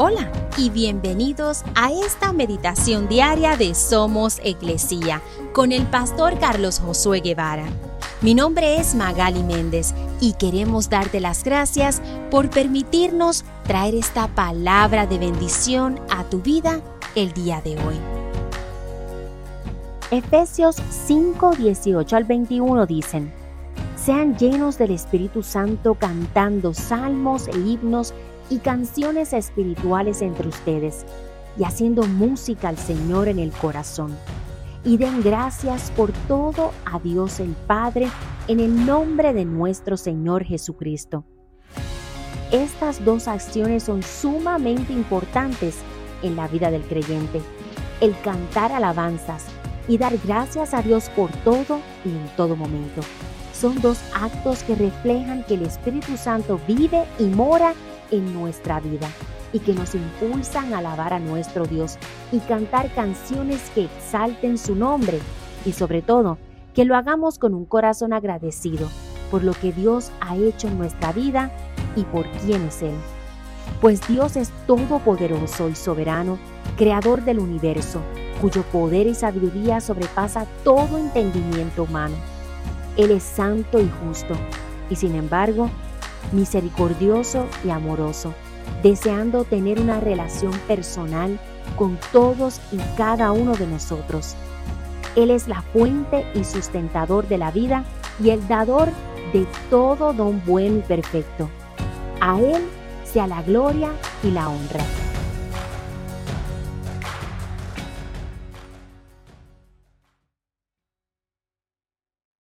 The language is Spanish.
Hola y bienvenidos a esta meditación diaria de Somos Iglesia con el pastor Carlos Josué Guevara. Mi nombre es Magali Méndez y queremos darte las gracias por permitirnos traer esta palabra de bendición a tu vida el día de hoy. Efesios 5, 18 al 21 dicen, Sean llenos del Espíritu Santo cantando salmos e himnos y canciones espirituales entre ustedes y haciendo música al Señor en el corazón. Y den gracias por todo a Dios el Padre en el nombre de nuestro Señor Jesucristo. Estas dos acciones son sumamente importantes en la vida del creyente. El cantar alabanzas y dar gracias a Dios por todo y en todo momento. Son dos actos que reflejan que el Espíritu Santo vive y mora en nuestra vida y que nos impulsan a alabar a nuestro Dios y cantar canciones que exalten su nombre y sobre todo que lo hagamos con un corazón agradecido por lo que Dios ha hecho en nuestra vida y por quién es Él. Pues Dios es todopoderoso y soberano, creador del universo, cuyo poder y sabiduría sobrepasa todo entendimiento humano. Él es santo y justo, y sin embargo, misericordioso y amoroso, deseando tener una relación personal con todos y cada uno de nosotros. Él es la fuente y sustentador de la vida y el dador de todo don bueno y perfecto. A Él sea la gloria y la honra